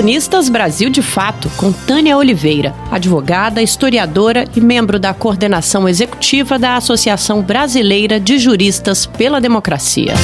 Colunistas Brasil de Fato, com Tânia Oliveira, advogada, historiadora e membro da coordenação executiva da Associação Brasileira de Juristas pela Democracia.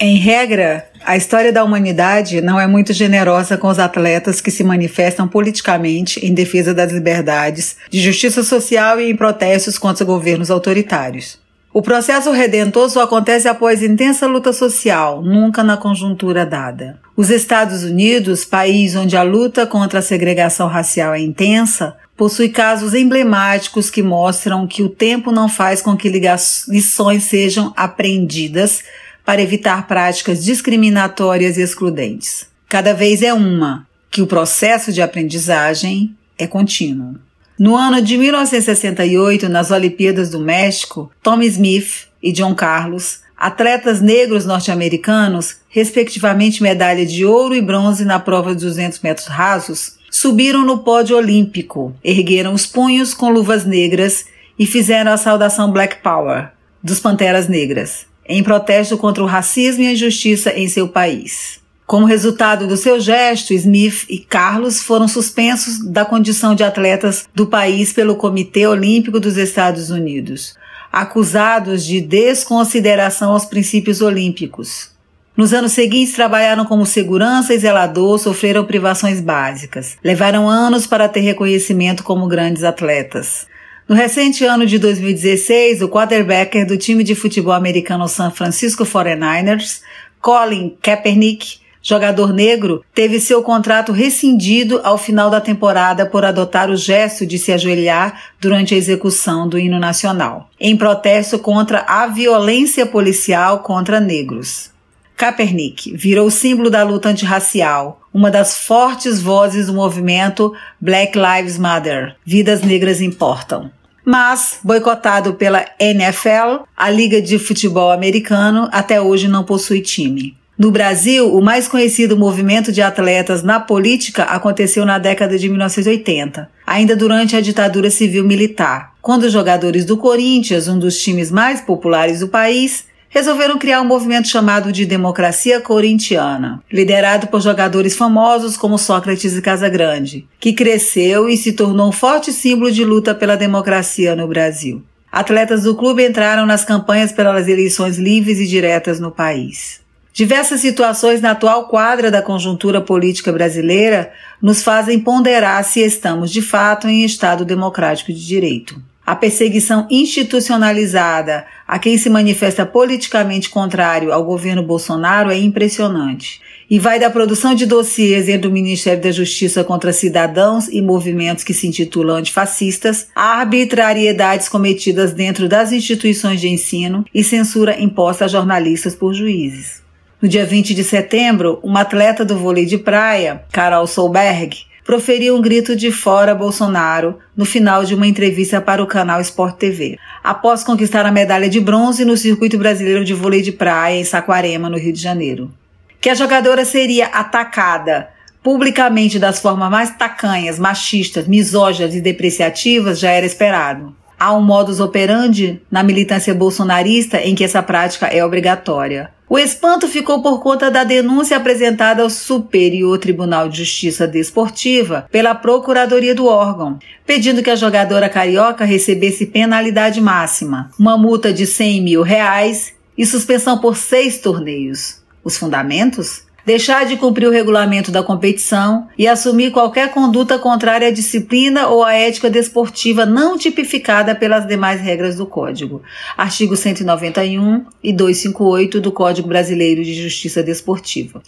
Em regra, a história da humanidade não é muito generosa com os atletas que se manifestam politicamente em defesa das liberdades, de justiça social e em protestos contra governos autoritários. O processo redentor só acontece após intensa luta social, nunca na conjuntura dada. Os Estados Unidos, país onde a luta contra a segregação racial é intensa, possui casos emblemáticos que mostram que o tempo não faz com que lições sejam aprendidas para evitar práticas discriminatórias e excludentes. Cada vez é uma, que o processo de aprendizagem é contínuo. No ano de 1968, nas Olimpíadas do México, Tom Smith e John Carlos, atletas negros norte-americanos, respectivamente medalha de ouro e bronze na prova de 200 metros rasos, subiram no pódio olímpico, ergueram os punhos com luvas negras e fizeram a saudação Black Power dos Panteras Negras, em protesto contra o racismo e a injustiça em seu país. Como resultado do seu gesto, Smith e Carlos foram suspensos da condição de atletas do país pelo Comitê Olímpico dos Estados Unidos, acusados de desconsideração aos princípios olímpicos. Nos anos seguintes, trabalharam como segurança e zelador, sofreram privações básicas. Levaram anos para ter reconhecimento como grandes atletas. No recente ano de 2016, o quarterback do time de futebol americano San Francisco 49ers, Colin Kaepernick, jogador negro, teve seu contrato rescindido ao final da temporada por adotar o gesto de se ajoelhar durante a execução do hino nacional, em protesto contra a violência policial contra negros. Kaepernick virou símbolo da luta antirracial, uma das fortes vozes do movimento Black Lives Matter. Vidas negras importam. Mas, boicotado pela NFL, a Liga de Futebol Americano até hoje não possui time. No Brasil, o mais conhecido movimento de atletas na política aconteceu na década de 1980, ainda durante a ditadura civil-militar, quando os jogadores do Corinthians, um dos times mais populares do país, resolveram criar um movimento chamado de Democracia Corintiana, liderado por jogadores famosos como Sócrates e Casagrande, que cresceu e se tornou um forte símbolo de luta pela democracia no Brasil. Atletas do clube entraram nas campanhas pelas eleições livres e diretas no país. Diversas situações na atual quadra da conjuntura política brasileira nos fazem ponderar se estamos de fato em Estado democrático de direito. A perseguição institucionalizada a quem se manifesta politicamente contrário ao governo Bolsonaro é impressionante e vai da produção de dossiês do Ministério da Justiça contra cidadãos e movimentos que se intitulam antifascistas, a arbitrariedades cometidas dentro das instituições de ensino e censura imposta a jornalistas por juízes. No dia 20 de setembro, uma atleta do vôlei de praia, Carol Solberg, proferiu um grito de fora Bolsonaro no final de uma entrevista para o canal Sport TV, após conquistar a medalha de bronze no circuito brasileiro de vôlei de praia em Saquarema, no Rio de Janeiro. Que a jogadora seria atacada publicamente das formas mais tacanhas, machistas, misóginas e depreciativas já era esperado. Há um modus operandi na militância bolsonarista em que essa prática é obrigatória. O espanto ficou por conta da denúncia apresentada ao Superior Tribunal de Justiça Desportiva pela Procuradoria do órgão, pedindo que a jogadora carioca recebesse penalidade máxima, uma multa de 100 mil reais e suspensão por seis torneios. Os fundamentos? Deixar de cumprir o regulamento da competição e assumir qualquer conduta contrária à disciplina ou à ética desportiva não tipificada pelas demais regras do Código. Artigo 191 e 258 do Código Brasileiro de Justiça Desportiva.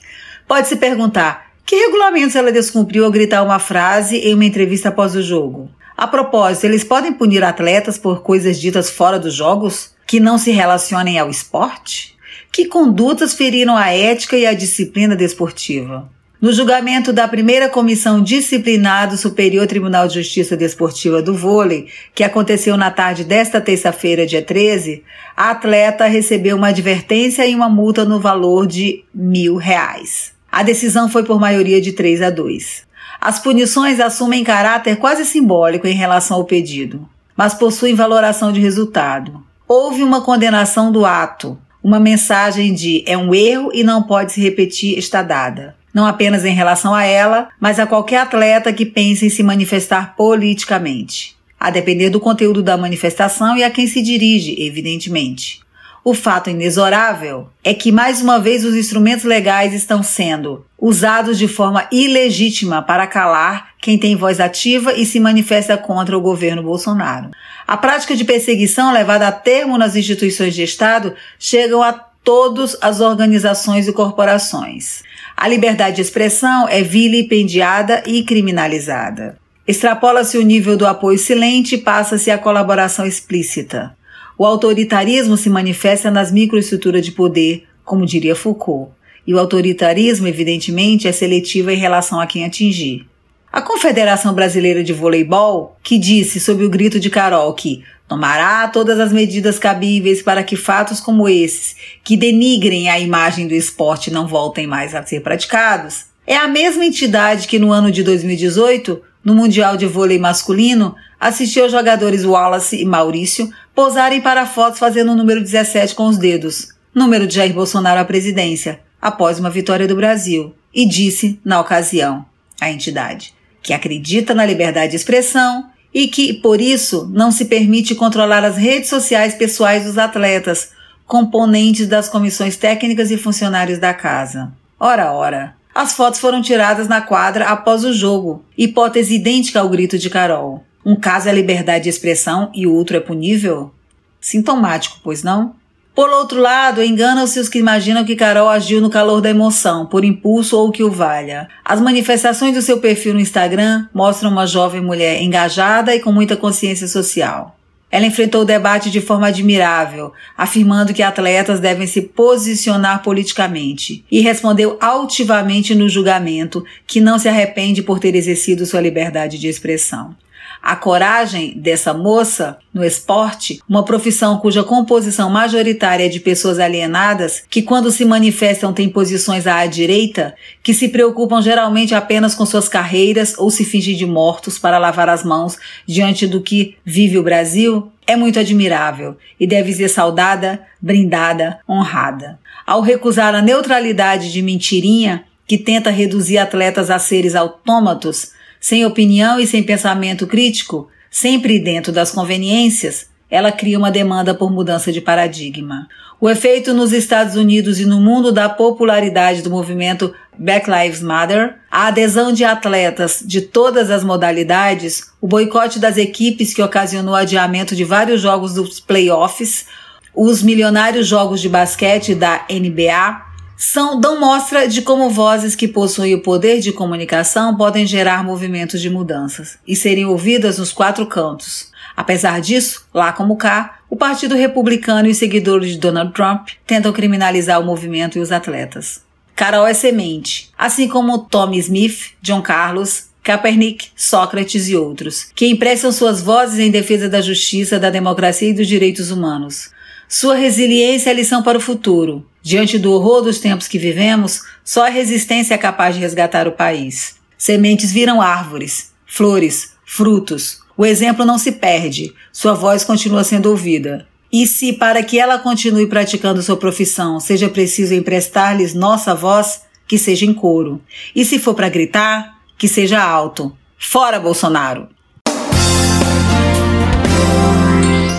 Pode-se perguntar: que regulamentos ela descumpriu ao gritar uma frase em uma entrevista após o jogo? A propósito, eles podem punir atletas por coisas ditas fora dos jogos que não se relacionem ao esporte? Que condutas feriram a ética e a disciplina desportiva? No julgamento da primeira comissão disciplinar do Superior Tribunal de Justiça Desportiva do Vôlei, que aconteceu na tarde desta terça-feira, dia 13, a atleta recebeu uma advertência e uma multa no valor de mil reais. A decisão foi por maioria de 3 a 2. As punições assumem caráter quase simbólico em relação ao pedido, mas possuem valoração de resultado. Houve uma condenação do ato, Uma mensagem de é um erro e não pode se repetir está dada. Não apenas em relação a ela, mas a qualquer atleta que pense em se manifestar politicamente. A depender do conteúdo da manifestação e a quem se dirige, evidentemente. O fato inexorável é que, mais uma vez, os instrumentos legais estão sendo usados de forma ilegítima para calar quem tem voz ativa e se manifesta contra o governo Bolsonaro. A prática de perseguição levada a termo nas instituições de Estado chegam a todas as organizações e corporações. A liberdade de expressão é vilipendiada e criminalizada. Extrapola-se o nível do apoio silente e passa-se a colaboração explícita. O autoritarismo se manifesta nas microestruturas de poder, como diria Foucault, e o autoritarismo, evidentemente, é seletivo em relação a quem atingir. A Confederação Brasileira de Voleibol, que disse sob o grito de Carol que tomará todas as medidas cabíveis para que fatos como esses, que denigrem a imagem do esporte, não voltem mais a ser praticados, é a mesma entidade que no ano de 2018, no Mundial de Vôlei Masculino, assistiu os jogadores Wallace e Maurício posarem para fotos fazendo o número 17 com os dedos, número de Jair Bolsonaro à presidência, após uma vitória do Brasil, e disse, na ocasião, a entidade, que acredita na liberdade de expressão e que, por isso, não se permite controlar as redes sociais pessoais dos atletas, componentes das comissões técnicas e funcionários da casa. Ora, ora. As fotos foram tiradas na quadra após o jogo, hipótese idêntica ao grito de Carol. Um caso é liberdade de expressão e o outro é punível? Sintomático, pois não? Por outro lado, enganam-se os que imaginam que Carol agiu no calor da emoção, por impulso ou que o valha. As manifestações do seu perfil no Instagram mostram uma jovem mulher engajada e com muita consciência social. Ela enfrentou o debate de forma admirável, afirmando que atletas devem se posicionar politicamente, e respondeu altivamente no julgamento que não se arrepende por ter exercido sua liberdade de expressão. A coragem dessa moça no esporte, uma profissão cuja composição majoritária é de pessoas alienadas, que quando se manifestam têm posições à direita, que se preocupam geralmente apenas com suas carreiras ou se fingem de mortos para lavar as mãos diante do que vive o Brasil, é muito admirável e deve ser saudada, brindada, honrada. Ao recusar a neutralidade de mentirinha, que tenta reduzir atletas a seres autômatos, sem opinião e sem pensamento crítico, sempre dentro das conveniências, ela cria uma demanda por mudança de paradigma. O efeito nos Estados Unidos e no mundo da popularidade do movimento Black Lives Matter, a adesão de atletas de todas as modalidades, o boicote das equipes que ocasionou o adiamento de vários jogos dos playoffs, os milionários jogos de basquete da NBA, são dão mostra de como vozes que possuem o poder de comunicação podem gerar movimentos de mudanças e serem ouvidas nos quatro cantos. Apesar disso, lá como cá, o Partido Republicano e seguidores de Donald Trump tentam criminalizar o movimento e os atletas. Carol é semente, assim como Tommy Smith, John Carlos, Kaepernick, Sócrates e outros, que emprestam suas vozes em defesa da justiça, da democracia e dos direitos humanos. Sua resiliência é lição para o futuro, Diante do horror dos tempos que vivemos, só a resistência é capaz de resgatar o país. Sementes viram árvores, flores, frutos. O exemplo não se perde, sua voz continua sendo ouvida. E se, para que ela continue praticando sua profissão, seja preciso emprestar-lhes nossa voz, que seja em coro. E se for para gritar, que seja alto. Fora Bolsonaro!